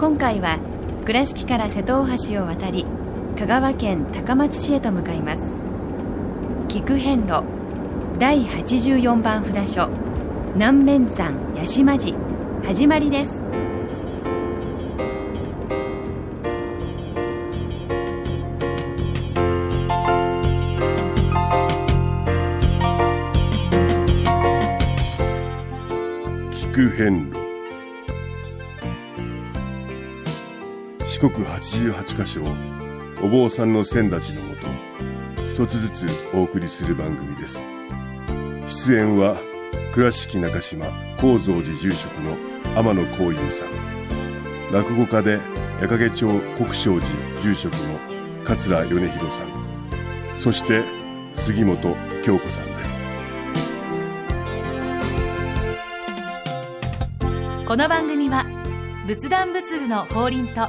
今回は倉敷から瀬戸大橋を渡り香川県高松市へと向かいます。菊遍路第84番札所南面山八島寺始まりです。菊遍路。四国88カ所をお坊さんの先立ちのもと一つずつお送りする番組です。出演は倉敷中島・高蔵寺住職の天野幸雄さん。落語家で矢掛町国正寺住職の桂米広さん。そして杉本京子さんです。この番組は仏壇仏具の法輪と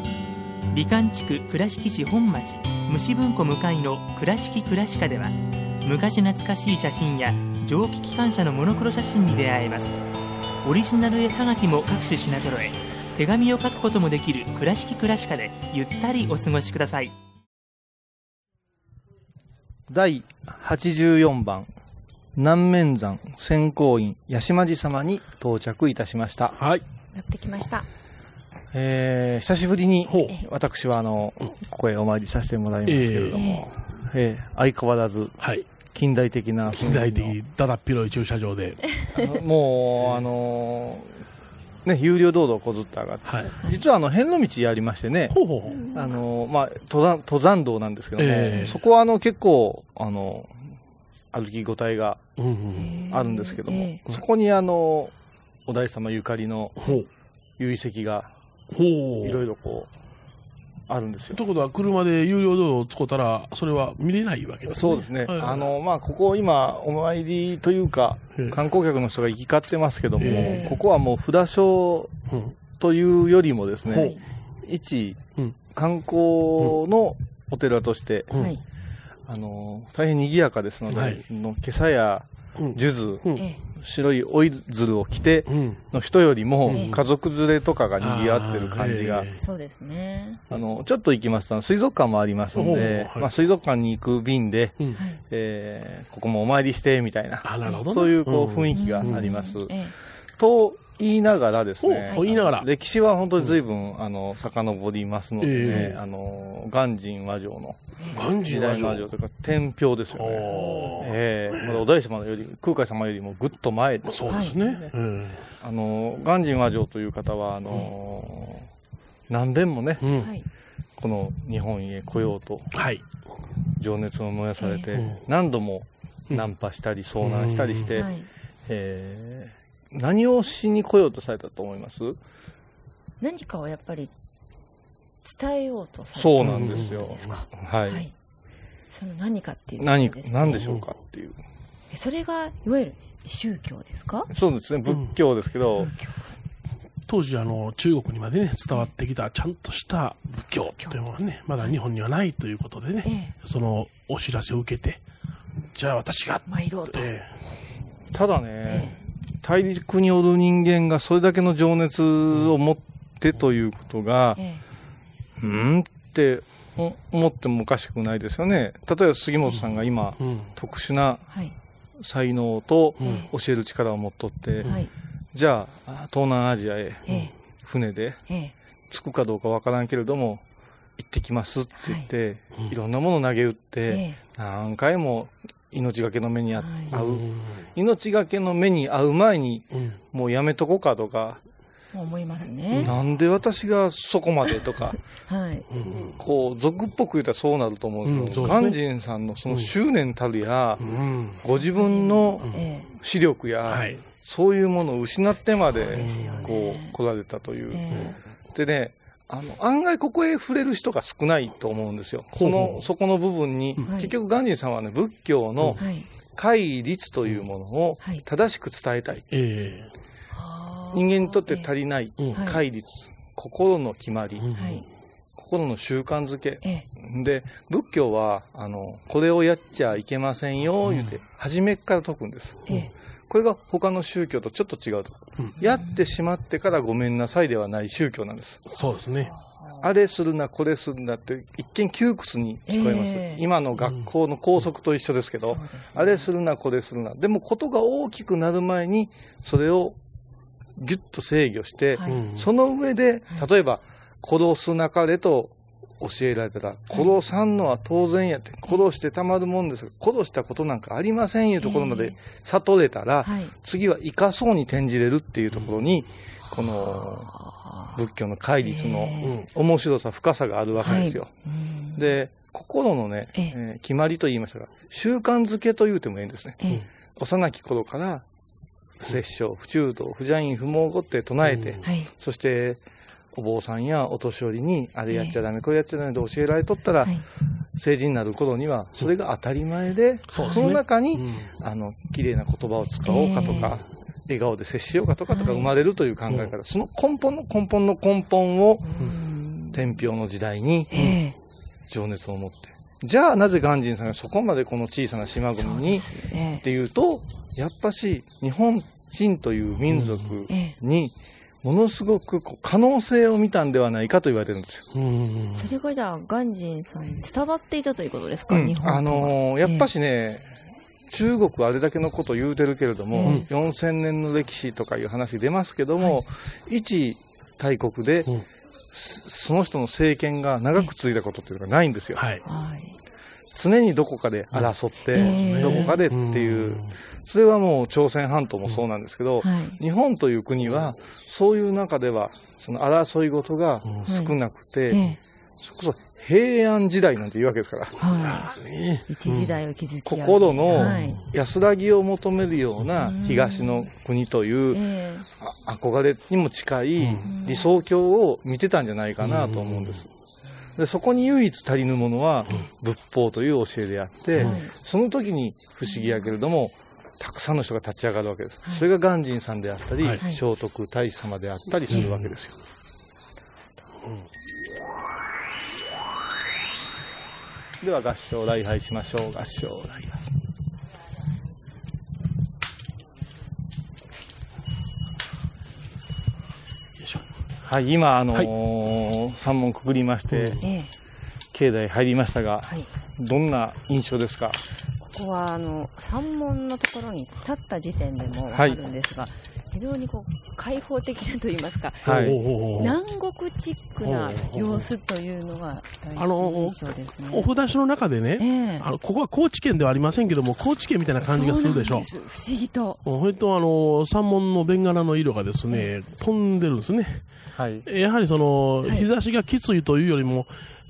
美観地区倉敷市本町虫文庫向かいの「倉敷倉歯科」では昔懐かしい写真や蒸気機関車のモノクロ写真に出会えますオリジナル絵はがきも各種品揃え手紙を書くこともできる「倉敷倉歯科」でゆったりお過ごしください第84番南面山仙光院八島寺様に到着いたしました。はい。やってきましたえー、久しぶりに私はあの、ここへお参りさせてもらいますけれども、えー相変わらずはい。近代的な近代的、だだっ広い駐車場で。もう、あのーね、有料道路をこずって上がって、はい。実はあの、遍路道ありましてね、ほうほうほう。あのーまあ、登山、登山道なんですけども、ええそこはあの、結構、あの、歩き応えが。あるんですけども、そこにあの、お大師様ゆかりの。遺跡が。いろいろこう、あるんですよ。ということは、車で有料道路を使ったら、それは見れないわけですね。そうですね。はいあの、まあ、ここ今、お参りというかええ、観光客の人が行き交ってますけども、ええここはもう札所うん。というよりもですね、一うん観光のお寺として、うんはいあの、大変賑やかですので、はいその今朝やうん。数珠、うん。え白い追い鶴を着てうん。の人よりもええ家族連れとかが賑わってる感じが。そうですね。あの、ちょっと行きますと、水族館もありますので、まあ、水族館に行く便で、えここもお参りして、みたいな。そういうこううん。雰囲気があります。え。と言いながらですね言いながら。歴史は本当に随分、あの、遡りますのでね、ええあの、鑑真和上の時ー和上代の和上というか、天平ですよね。ええまだお大師様より、空海様よりもぐっと前です。そうですね。うん。あの、鑑真和上という方は、あの、何遍もね、うん。はいこの日本へ来ようとはい。情熱を燃やされて、うん何度もうんナンパしたり遭難したりして、はいえー何をしに来ようとされたと思います？何かをやっぱり伝えようとされてそうなんですよ。ですかはい。はい。その何かっていうね何でしょうかっていう。えそれがいわゆる宗教ですか？そうですね、仏教ですけど、当時あの中国にまでね伝わってきたちゃんとした仏教というものがねまだ日本にはないということでね、えそのお知らせを受けてじゃあ私が参ろうと。えただね、大陸におる人間がそれだけの情熱を持ってということが、えうーんってお思ってもおかしくないですよね。例えば杉本さんが今、えうん。特殊なはい。才能とうん教える力を持っとって、はい。じゃあ東南アジアへええ。船でええ。着くかどうかわからんけれども行ってきますって言って、い、ろんなもの投げ打って、何回も命がけの目にあ遭う、命がけの目に遭う前に、もうやめとこうかとか、思いますね。なんで私がそこまでとか、はい。こう、俗っぽく言ったらそうなると思うんですけど、うんそうです鑑真さんのその執念たるや、ご自分のえ視力や、はい。そういうものを失ってまで、こう、来られたという。でね、あの、案外ここへ触れる人が少ないと思うんですよ。その、そこの部分に、はい。結局、鑑真さんはね、仏教のはい。戒律というものをはい。正しく伝えたい。え人間にとって足りないうん。戒律、心の決まり。心の習慣づけ。えで、仏教は、あの、これをやっちゃいけませんよ、言うて、初めっから説くんです。え。えこれが他の宗教とちょっと違うと。やってしまってからごめんなさいではない宗教なんです。そうですね。あれするな、これするなって、一見窮屈に聞こえます。ええ今の学校の校則と一緒ですけど、あれするな、これするな。でも、ことが大きくなる前に、それをギュッと制御して、はいその上で、例えば、殺すなかれと教えられたら、殺さんのは当然やって、殺してたまるもんですが、殺したことなんかありませんいうところまで悟れたら、はい。次は生かそうに転じれるっていうところに、この仏教の戒律の面白さ、深さがあるわけですよ。で、心のね、えええー決まりと言いましたが、習慣づけと言うてもいいんですね。ええ。幼き頃から、不殺生、不中道、不邪因、不毛語って唱えて、はい。そして、お坊さんやお年寄りに、あれやっちゃダメ、これやっちゃダメと教えられとったら、はい。成人になる頃には、それが当たり前で、その中に、うんあの、綺麗な言葉を使おうかとか、笑顔で接しようかとかとかはい生まれるという考え方、その根本の根本の根本を、天平の時代にええ。情熱を持って。じゃあなぜ鑑真さんがそこまでこの小さな島国にっええ。ていうと、やっぱし日本人という民族ええ。にものすごくこう可能性を見たんではないかと言われてるんですよ。うん。それがじゃあ、ガンジンさんに伝わっていたということですか、うん。日本あのーやっぱしね、中国あれだけのこと言うてるけれども、うん4000年の歴史とかいう話出ますけども、一大国で、うん。そその人の政権が長く続いたことっていうのがないんですよ。はい。はい。常にどこかで争って、うんどこかでっていう、それはもう朝鮮半島もそうなんですけど、はい。日本という国は、そういう中では、その争い事が少なくて、ええ。それこそ平安時代なんて言うわけですから、はい。一時代を築き上げ心のはい。安らぎを求めるような東の国という憧れにも近い理想郷を見てたんじゃないかなと思うんです。でそこに唯一足りぬものは仏法という教えであって、はい。その時に不思議やけれども、たくさんの人が立ち上がるわけです。それが鑑真さんであったり、はい聖徳太子様であったりするわけですよ。では合唱礼拝しましょう。合唱礼拝。はい、今、あのー三門くぐりまして、え。ええ。境内入りましたが、はい。どんな印象ですか？ここはあの山門のところに立った時点でもわかるんですが、非常にこう開放的なと言いますか、はい。南国チックな様子というのがあの印象ですね。お札所の中でね、ええあのここは高知県ではありませんけども、高知県みたいな感じがするでしょ。そう不思議と。それとあの山門のベンガラの色がですね、飛んでるんですね。はい。やはりその、はい日差しがきついというよりも、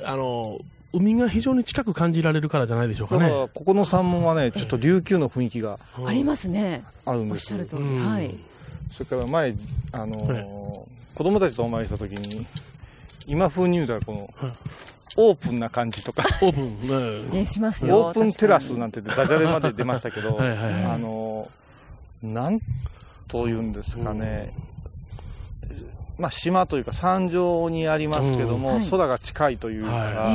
あの海が非常に近く感じられるからじゃないでしょうかだから、ね。ここの山門はね、ちょっと琉球の雰囲気がうんありますね。あるんですはい。それから前、あのーはい子供たちとお参りした時に、今風に言うたら、この、オープンな感じとか、オープン、ねね、しますよ。オープンテラスなんて。てダジャレまで出ましたけど、はいはいはいあのーなんと言うんですかね、まあ島というか山上にありますけども、空が近いというか、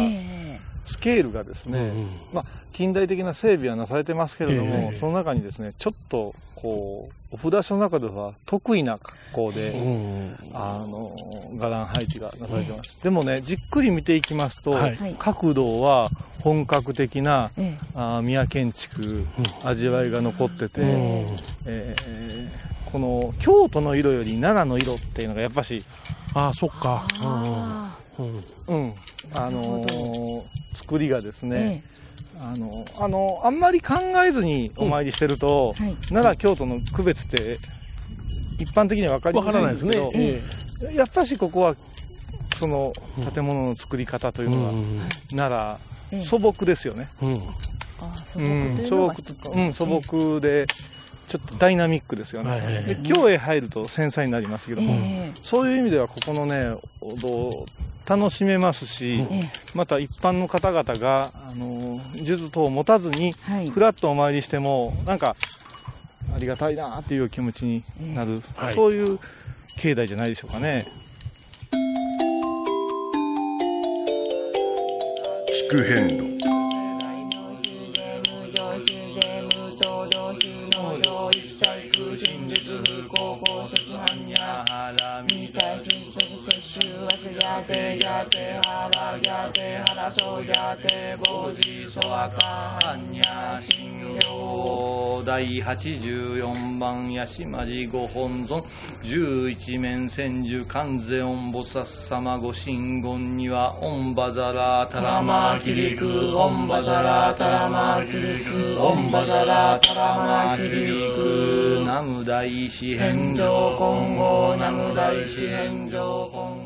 スケールがですね、うんまあ、近代的な整備はなされてますけれども、ええ。その中にですね、ちょっと、こう、お札所の中では得意な格好で、うんあの、伽藍配置がなされてます。でもね、じっくり見ていきますと、角度は本格的な、ええ。あー宮建築、味わいが残ってて、うん。えーこの京都の色より奈良の色っていうのがやっぱし、ああ、そっか。あうんうん。うん、あのー、作りがですね、えー、あのあのあんまり考えずにお参りしてると、はい、奈良京都の区別って一般的には分かりないんですけど、ねえー、やっぱしここはその建物の作り方というのは、奈良、素朴ですよね。素朴うん、素朴で、ちょっとダイナミックですよね。で、今日へ入ると繊細になりますけども、そういう意味ではここのね、お堂、楽しめますし、また一般の方々が、あの、術等を持たずに、ふらっとお参りしても、なんか、ありがたいなっていう気持ちになる、そういう境内じゃないでしょうかね。聞く遍路てやてはらやてはらそやてぼじそわかはんにゃしんよ第84番やしまじご本尊十一面千手観世音菩薩様ご神言にはオンバザラタラマキリクオンバザラタラマキリクオンバザラタラマキリクナム大師返上今後ナム大師返上今後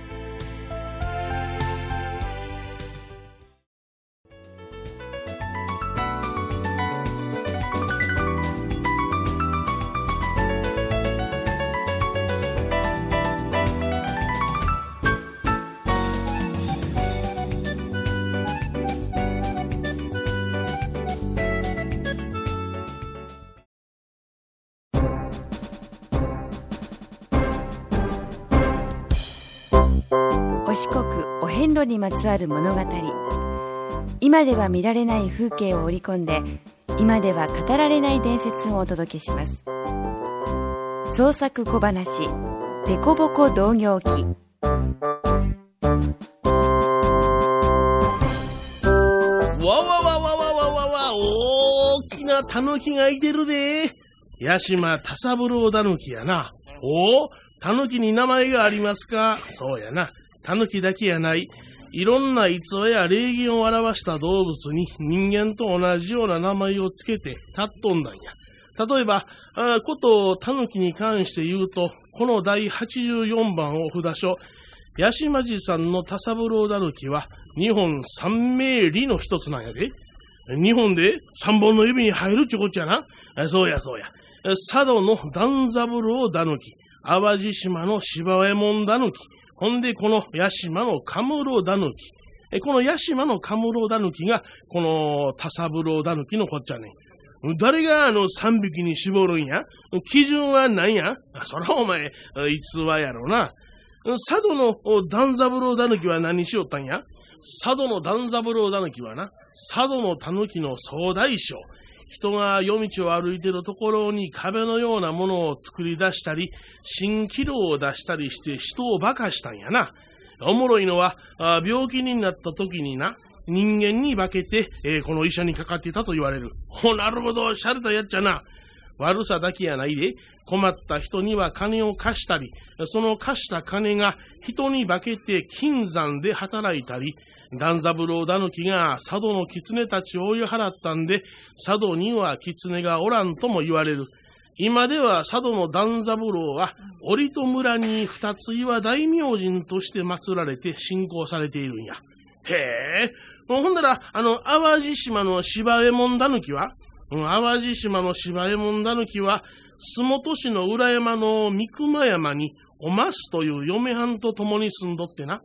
路にまつわる物語。今では見られない風景を織り込んで今では語られない伝説をお届けします。創作小話「デコボコ同業記」わわわわわわわわ大きなタヌキがいてるで。八島田三郎タヌキやな。おおタヌキに名前がありますか？そうやな。狸だけやない、いろんな逸話や礼儀を表した動物に人間と同じような名前をつけて立っとんだんや。例えば、こと狸に関して言うと、この第84番お札書、八島寺さんの田三郎狸は、日本三名里の一つなんやで。日本で三本の指に入るちゅこっちゃな。そうやそうや。佐渡の段三郎狸、淡路島の芝右衛門狸、ほんで、この八島のカムロダヌキ。この八島のカムロダヌキが、このタサブロダヌキのこっちゃね誰があの三匹に絞るんや？基準は何や？そらお前、逸話やろな。佐渡の段三郎ダヌキは何しよったんや？佐渡の段三郎ダヌキはな、佐渡のタヌキの総大将。人が夜道を歩いてるところに壁のようなものを作り出したり、蜃気楼を出したりして人を馬鹿したんやな。おもろいのは、病気になった時にな、人間に化けて、えー、この医者にかかってたと言われる。お、なるほど、しゃれたやっちゃな。悪さだけやないで、困った人には金を貸したり、その貸した金が人に化けて金山で働いたり、段三郎だぬきが佐渡の狐たちを追い払ったんで、佐渡には狐がおらんとも言われる。今では佐渡の段三郎は、折戸村に二つ岩大明神として祀られて信仰されているんや。へえ。ほんなら、あの、淡路島の芝右衛門だぬきは、淡路島の芝右衛門だぬきは、洲本市の裏山の三熊山に、おますという嫁はんと共に住んどってな、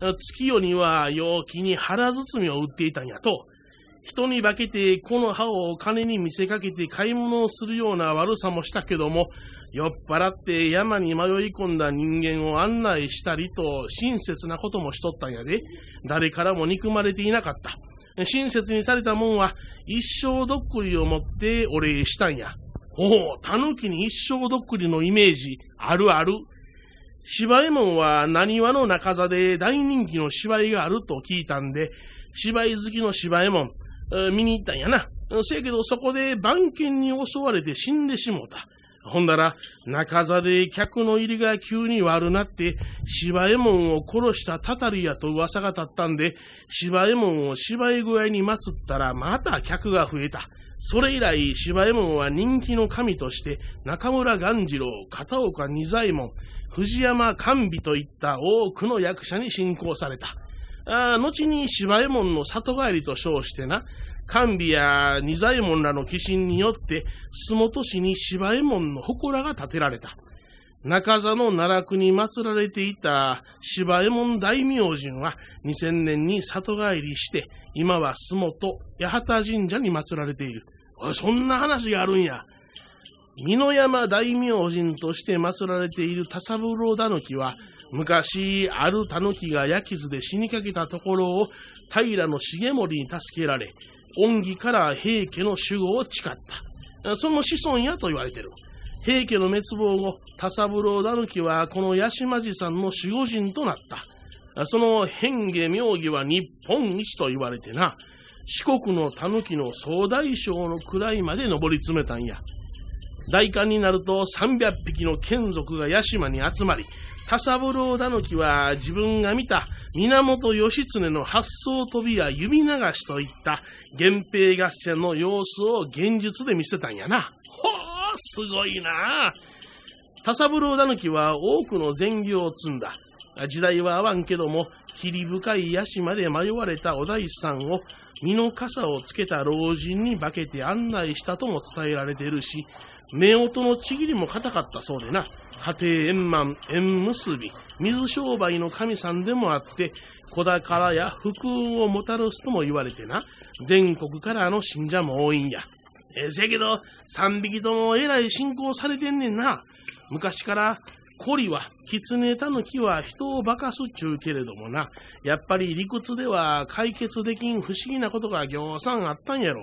月夜には陽気に腹包みを売っていたんやと。人に化けてこの歯を金に見せかけて買い物をするような悪さもしたけども、酔っ払って山に迷い込んだ人間を案内したりと親切なこともしとったんやで、誰からも憎まれていなかった。親切にされたもんは一生どっくりを持ってお礼したんや。おお、狸に一生どっくりのイメージ、あるある。芝居門は何話の中座で大人気の芝居があると聞いたんで、芝居好きの芝居門、見に行ったんやな。せやけどそこで番犬に襲われて死んでしもうた。ほんだら、中座で客の入りが急に悪なって、芝右衛門を殺したたたりやと噂が立ったんで、芝右衛門を芝居小屋に祀ったらまた客が増えた。それ以来、芝右衛門は人気の神として、中村鴈治郎、片岡仁左衛門、藤山甘美といった多くの役者に信仰された。あ後に芝右衛門の里帰りと称してな、甘美や仁左衛門らの寄進によって、洲本市に芝右衛門の祠が建てられた。中座の奈落に祀られていた芝右衛門大明神は2000年に里帰りして、今は洲本八幡神社に祀られている。おい、そんな話があるんや。美濃山大明神として祀られている田三郎狸は、昔、ある狸が焼き傷で死にかけたところを平重盛に助けられ、恩義から平家の守護を誓った。その子孫やと言われている。平家の滅亡後、田三郎狸はこの八島寺さんの守護神となった。その変化妙義は日本一と言われてな、四国の狸の総大将の位まで上り詰めたんや。大寒になると300匹の眷属が八島に集まり、田三郎狸は自分が見た源義経の発想飛びや指流しといった源平合戦の様子を現実で見せたんやな。ほう、すごいな。田三郎狸は多くの善行を積んだ。時代は合わんけども、霧深い屋島で迷われたお大師さんを身の傘をつけた老人に化けて案内したとも伝えられているし、夫婦のちぎりも硬かったそうでな、家庭円満、縁結び、水商売の神さんでもあって、子宝や福運をもたらすとも言われてな、全国からの信者も多いんや。えー、せやけど、三匹ともえらい信仰されてんねんな。昔から、コリは、狐タヌキは人を化かすっちゅうけれどもな、やっぱり理屈では解決できん不思議なことがぎょうさんあったんやろ。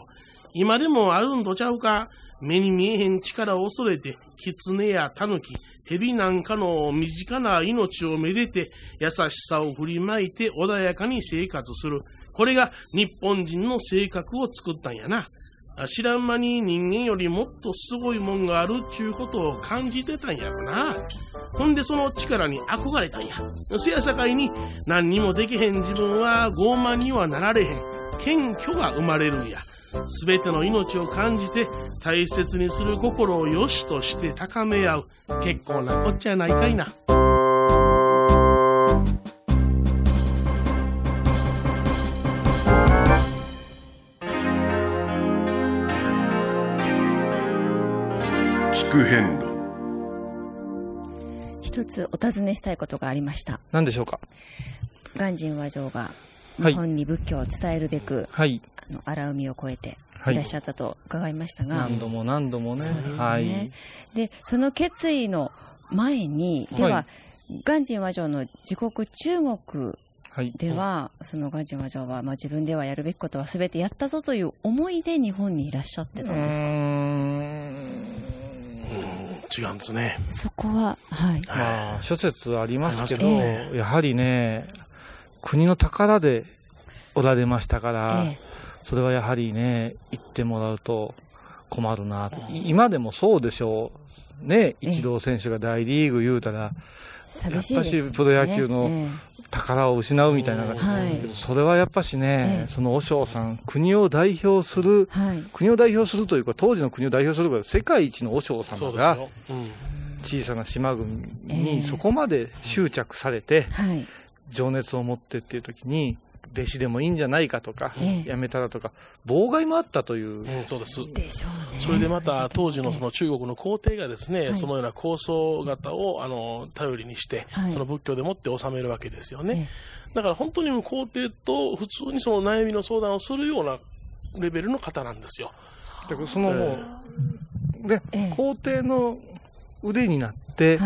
今でもあるんとちゃうか。目に見えへん力を恐れて、狐やタヌキ、蛇なんかの身近な命をめでて、優しさを振りまいて穏やかに生活する。これが日本人の性格を作ったんやな。知らん間に人間よりもっとすごいもんがあるっちゅうことを感じてたんやろな。ほんでその力に憧れたんや。せやさかいに何にもできへん自分は傲慢にはなられへん。謙虚が生まれるんや。すべての命を感じて大切にする心を良しとして高め合う。結構なこっちゃないかいな。聞路一つお尋ねしたいことがありました。何でしょうか？鑑真和上が日本に仏教を伝えるべく、はい、あの荒海を越えてい。らっしゃったと伺いましたが、はい、何度も何度もね、ね、はい、でその決意の前にでは、鑑真和上の自国中国では、その鑑真和上は、まあ、自分ではやるべきことは全てやったぞという思いで日本にいらっしゃってたんですか？違うんですね。そこははい、まあ、諸説ありますけど、えやはりね国の宝でおられましたから、えそれはやはりね言ってもらうと困るなと。今でもそうでしょう。ねイチロー選手が大リーグ言うたら、やっぱしプロ野球の宝を失うみたいな、それはやっぱしね、その和尚さん国を代表する、国を代表するというか当時の国を代表する世界一の和尚様が、小さな島国にそこまで執着されて、情熱を持ってっていう時に弟子でもいいんじゃないかとか、ええ、やめたらとか妨害もあったという、うん、そうです。でしょう、ね、それでまた当時のその中国の皇帝がですね、そのような構想型をあの頼りにして、はい、その仏教でもって治めるわけですよね。だから本当に皇帝と普通にその悩みの相談をするようなレベルの方なんですよ。だからそのもう、ね、皇帝の腕になって、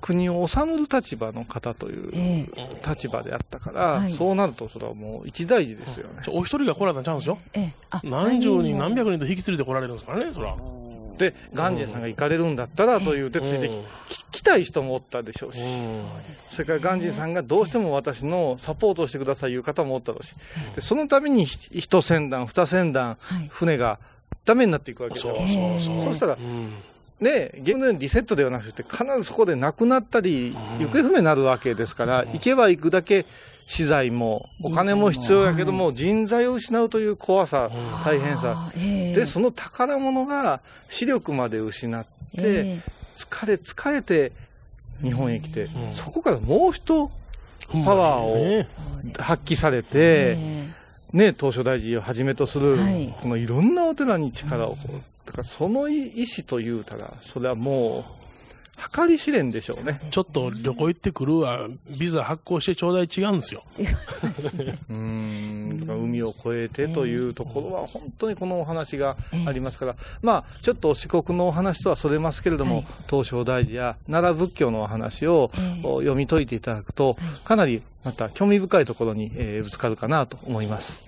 国を治める立場の方という立場であったから、はい。そうなるとそれはもう一大事ですよね。お一人が来られたんちゃうんですよ。何十人何百人と引き連れて来られるんですからね、そら。で、ガンジーさんが行かれるんだったらというてついてきたい人もおったでしょうし、それからガンジーさんがどうしても私のサポートをしてくださいいう方もおったろうし、でそのためにひ一船団、二船団、船がダメになっていくわけですよ。そうしたら、ね、ゲームのようにリセットではなくて、必ずそこで亡くなったり、行方不明になるわけですから、行けば行くだけ資材もお金も必要やけども、人材を失うという怖さ、大変さ、で、その宝物が視力まで失って、疲れ、疲れて日本へ来て、そこからもう一パワーを発揮されて、ね、東照大寺をはじめとする、このいろんなお寺に力を、だからその意思というたら、それはもう、計り知れんでしょうね。ちょっと旅行行ってくるわ、ビザ発行してちょうだい違うんですよ。うん、海を越えてというところは、本当にこのお話がありますから、まあ、ちょっと四国のお話とはそれますけれども、東照大寺や奈良仏教のお話を、読み解いていただくと、かなりまた興味深いところに、えーぶつかるかなと思います。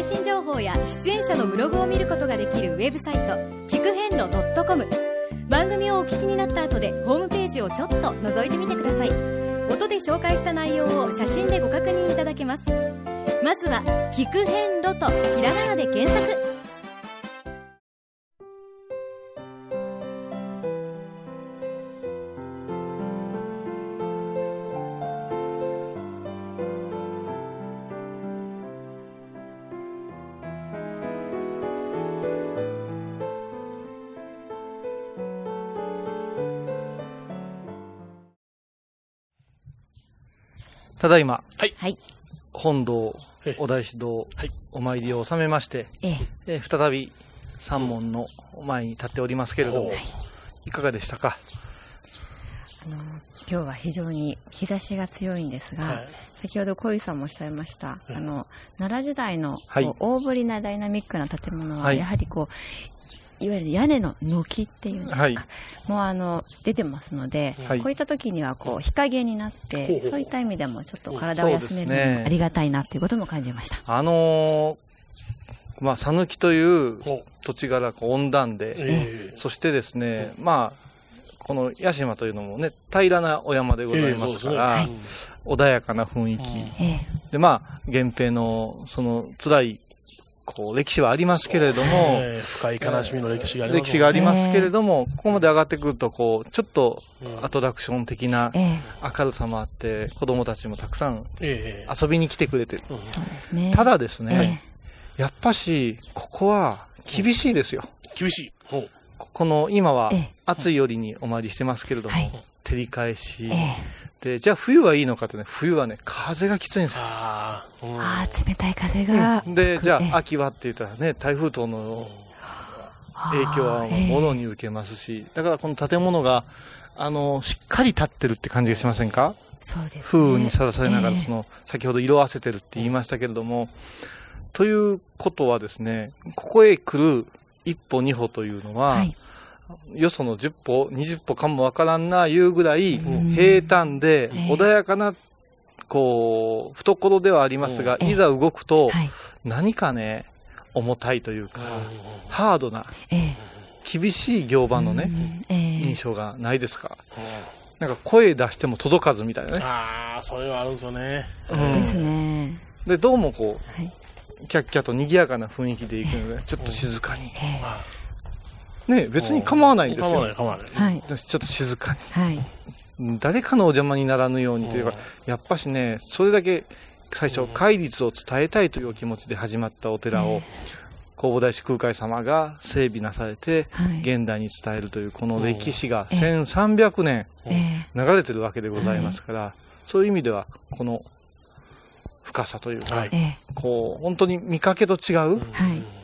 最新情報や出演者のブログを見ることができるウェブサイト聞く遍路 .com 番組をお聞きになった後でホームページをちょっと覗いてみてください。音で紹介した内容を写真でご確認いただけます。まずは「聞く遍路」とひらがなで検索。ただいま、はい。本堂、お大師堂、お参りを収めまして、えー再び三門の前に立っておりますけれども、い。かがでしたか？今日は非常に日差しが強いんですが、先ほど小井さんもおっしゃいました、あの奈良時代の大ぶりなダイナミックな建物は、はい。やはりこういわゆる屋根の軒っていうんですか、はい。もうあの出てますので、はい。こういった時にはこう日陰になって、そういった意味でもちょっと体を休めるのにありがたいなっていうことも感じました。あのーまあ、讃岐という土地柄こう温暖で、えそしてですね、まあ、この屋島というのもね、平らなお山でございますから、ええそう穏やかな雰囲気。で、まあ、源平の、その、辛い、こう、歴史はありますけれども、えー深い悲しみの歴史があります歴史がありますけれども、ここまで上がってくると、こう、ちょっとアトラクション的な明るさもあって、子供たちもたくさんええ遊びに来てくれてる。ね。ただですね、やっぱし、ここは厳しいですよ。厳しい。この、今は暑いよりにお参りしてますけれども、照り返し、で、じゃあ冬はいいのかってね、冬はね、風がきついんですよ。ああ冷たい風が、で、じゃあ秋はって言ったらね、台風等の影響はものに受けますし、だからこの建物が、あの、しっかり立ってるって感じがしませんか？そうです、ね、風雨にさらされながら、ええ。その、先ほど色あせてるって言いましたけれども、ということはですね、ここへ来る一歩二歩というのは、よその10歩、20歩かもわからんな、いうぐらい、平坦で穏やかな、こう、懐ではありますが、いざ動くと、何かね、重たいというか、ハードな、厳しい行場のね、印象がないですか？なんか声出しても届かずみたいなね。ああ、それはあるんですよね。うん。ですね。で、どうもこう、キャッキャと賑やかな雰囲気で行くので、ちょっと静かに。ね別に構わないんですよ。構わない構わないはい。ちょっと静かに。はい。誰かのお邪魔にならぬようにというか、やっぱしね、それだけ最初戒律を伝えたいというお気持ちで始まったお寺を、弘法大師空海様が整備なされて、現代に伝えるというこの歴史が1300年流れてるわけでございますから、そういう意味ではこの深さというか、こう本当に見かけと違う、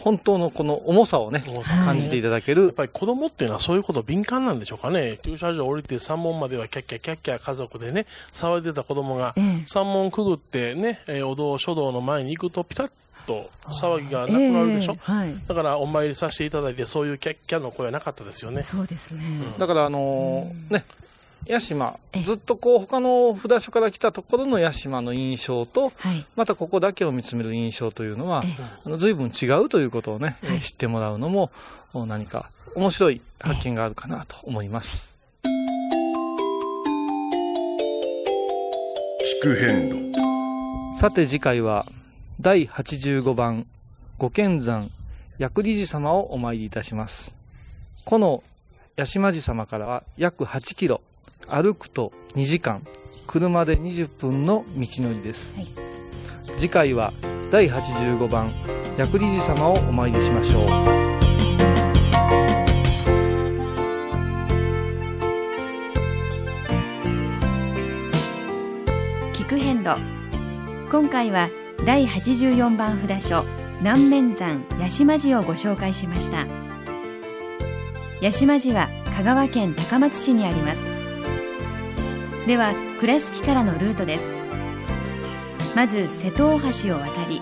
本当のこの重さをね、感じていただける。やっぱり子供っていうのはそういうこと敏感なんでしょうかね。駐車場降りて三門まではキャッキャキャッキャ家族でね、騒いでた子供が、三門くぐってね、お堂、書道の前に行くとピタッと騒ぎがなくなるでしょ、えーはい、だからお参りさせていただいてそういうキャッキャの声はなかったですよね。そうですね、うん、だからあのー、ね屋島。ずっとこう他の札所から来たところの屋島の印象と、はい、またここだけを見つめる印象というのは、あの随分違うということをね、はい、知ってもらうのも何か面白い発見があるかなと思います。聞く遍路。さて次回は第85番ご見山薬理寺様をお参りいたします。この八島寺様からは約8キロ歩くと2時間車で20分の道のりです、はい、次回は第85番薬理寺様をお参りしましょう。聞く遍路。今回は第84番札所南面山八島寺をご紹介しました。八島寺は香川県高松市にありますでは倉敷からのルートです。まず瀬戸大橋を渡り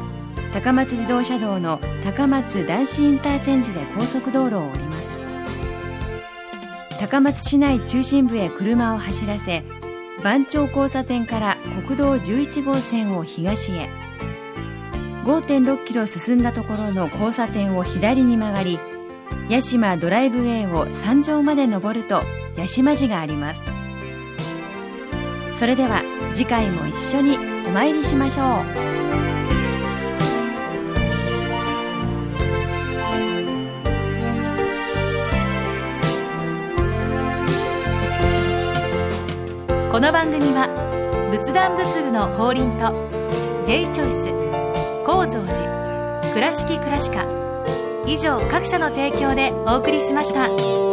高松自動車道の高松男子インターチェンジで高速道路を降ります。高松市内中心部へ車を走らせ番町交差点から国道11号線を東へ。5.6キロ進んだところの交差点を左に曲がり八島ドライブウェイを山上まで登ると八島寺があります。それでは次回も一緒にお参りしましょうこの番組は仏壇仏具の法輪と J チョイス構造寺倉敷倉歯科以上各社の提供でお送りしました。